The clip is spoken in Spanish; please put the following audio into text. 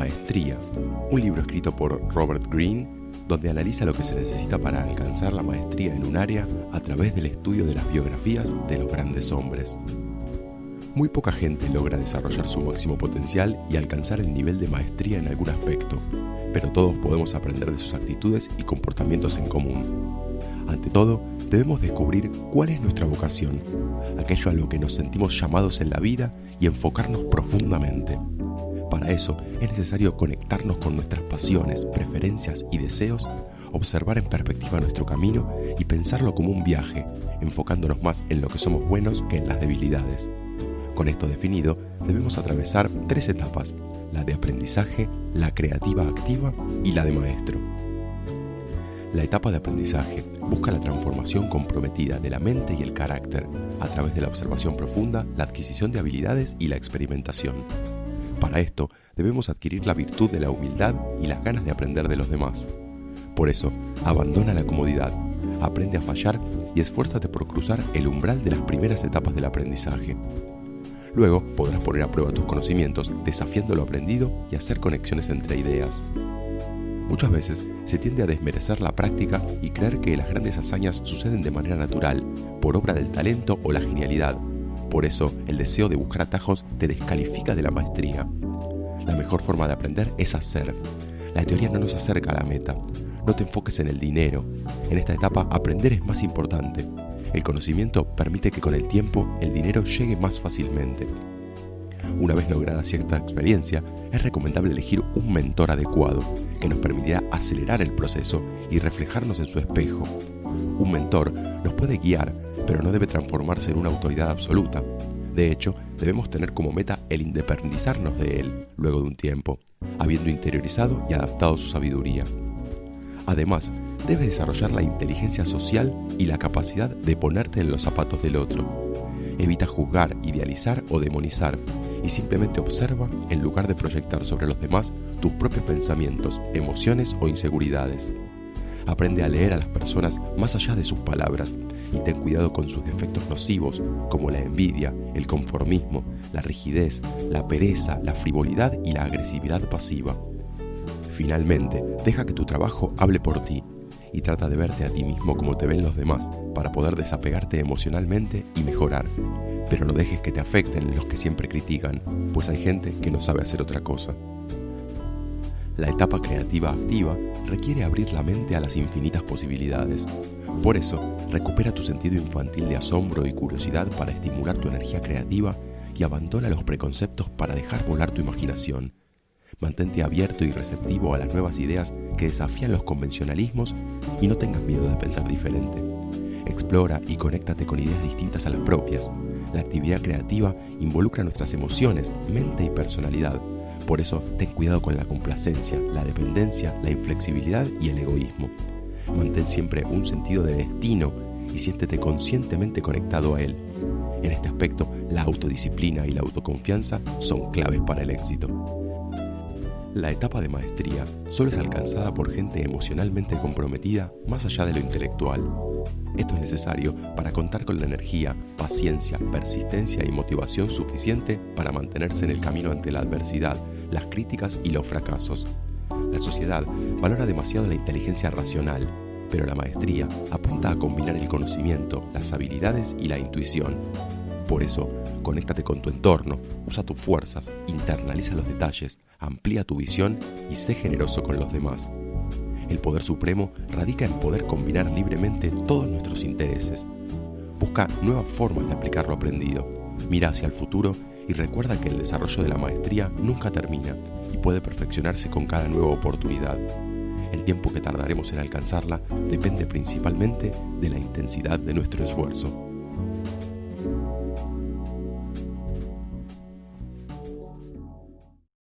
Maestría, un libro escrito por Robert Greene donde analiza lo que se necesita para alcanzar la maestría en un área a través del estudio de las biografías de los grandes hombres. Muy poca gente logra desarrollar su máximo potencial y alcanzar el nivel de maestría en algún aspecto, pero todos podemos aprender de sus actitudes y comportamientos en común. Ante todo, debemos descubrir cuál es nuestra vocación, aquello a lo que nos sentimos llamados en la vida y enfocarnos profundamente. Para eso es necesario conectarnos con nuestras pasiones, preferencias y deseos, observar en perspectiva nuestro camino y pensarlo como un viaje, enfocándonos más en lo que somos buenos que en las debilidades. Con esto definido, debemos atravesar tres etapas, la de aprendizaje, la creativa activa y la de maestro. La etapa de aprendizaje busca la transformación comprometida de la mente y el carácter a través de la observación profunda, la adquisición de habilidades y la experimentación. Para esto debemos adquirir la virtud de la humildad y las ganas de aprender de los demás. Por eso, abandona la comodidad, aprende a fallar y esfuérzate por cruzar el umbral de las primeras etapas del aprendizaje. Luego podrás poner a prueba tus conocimientos desafiando lo aprendido y hacer conexiones entre ideas. Muchas veces se tiende a desmerecer la práctica y creer que las grandes hazañas suceden de manera natural, por obra del talento o la genialidad. Por eso, el deseo de buscar atajos te descalifica de la maestría. La mejor forma de aprender es hacer. La teoría no nos acerca a la meta. No te enfoques en el dinero. En esta etapa, aprender es más importante. El conocimiento permite que con el tiempo el dinero llegue más fácilmente. Una vez lograda cierta experiencia, es recomendable elegir un mentor adecuado que nos permitirá acelerar el proceso y reflejarnos en su espejo. Un mentor nos puede guiar, pero no debe transformarse en una autoridad absoluta. De hecho, debemos tener como meta el independizarnos de él luego de un tiempo, habiendo interiorizado y adaptado su sabiduría. Además, debes desarrollar la inteligencia social y la capacidad de ponerte en los zapatos del otro. Evita juzgar, idealizar o demonizar y simplemente observa en lugar de proyectar sobre los demás tus propios pensamientos, emociones o inseguridades. Aprende a leer a las personas más allá de sus palabras y ten cuidado con sus defectos nocivos como la envidia, el conformismo, la rigidez, la pereza, la frivolidad y la agresividad pasiva. Finalmente, deja que tu trabajo hable por ti y trata de verte a ti mismo como te ven los demás para poder desapegarte emocionalmente y mejorar. Pero no dejes que te afecten los que siempre critican, pues hay gente que no sabe hacer otra cosa. La etapa creativa activa requiere abrir la mente a las infinitas posibilidades. Por eso, recupera tu sentido infantil de asombro y curiosidad para estimular tu energía creativa y abandona los preconceptos para dejar volar tu imaginación. Mantente abierto y receptivo a las nuevas ideas que desafían los convencionalismos y no tengas miedo de pensar diferente. Explora y conéctate con ideas distintas a las propias. La actividad creativa involucra nuestras emociones, mente y personalidad. Por eso, ten cuidado con la complacencia, la dependencia, la inflexibilidad y el egoísmo. Mantén siempre un sentido de destino y siéntete conscientemente conectado a él. En este aspecto, la autodisciplina y la autoconfianza son claves para el éxito. La etapa de maestría solo es alcanzada por gente emocionalmente comprometida más allá de lo intelectual. Esto es necesario para contar con la energía, paciencia, persistencia y motivación suficiente para mantenerse en el camino ante la adversidad, las críticas y los fracasos. La sociedad valora demasiado la inteligencia racional, pero la maestría apunta a combinar el conocimiento, las habilidades y la intuición. Por eso, conéctate con tu entorno, usa tus fuerzas, internaliza los detalles, amplía tu visión y sé generoso con los demás. El poder supremo radica en poder combinar libremente todos nuestros intereses. Busca nuevas formas de aplicar lo aprendido. Mira hacia el futuro y recuerda que el desarrollo de la maestría nunca termina y puede perfeccionarse con cada nueva oportunidad. El tiempo que tardaremos en alcanzarla depende principalmente de la intensidad de nuestro esfuerzo.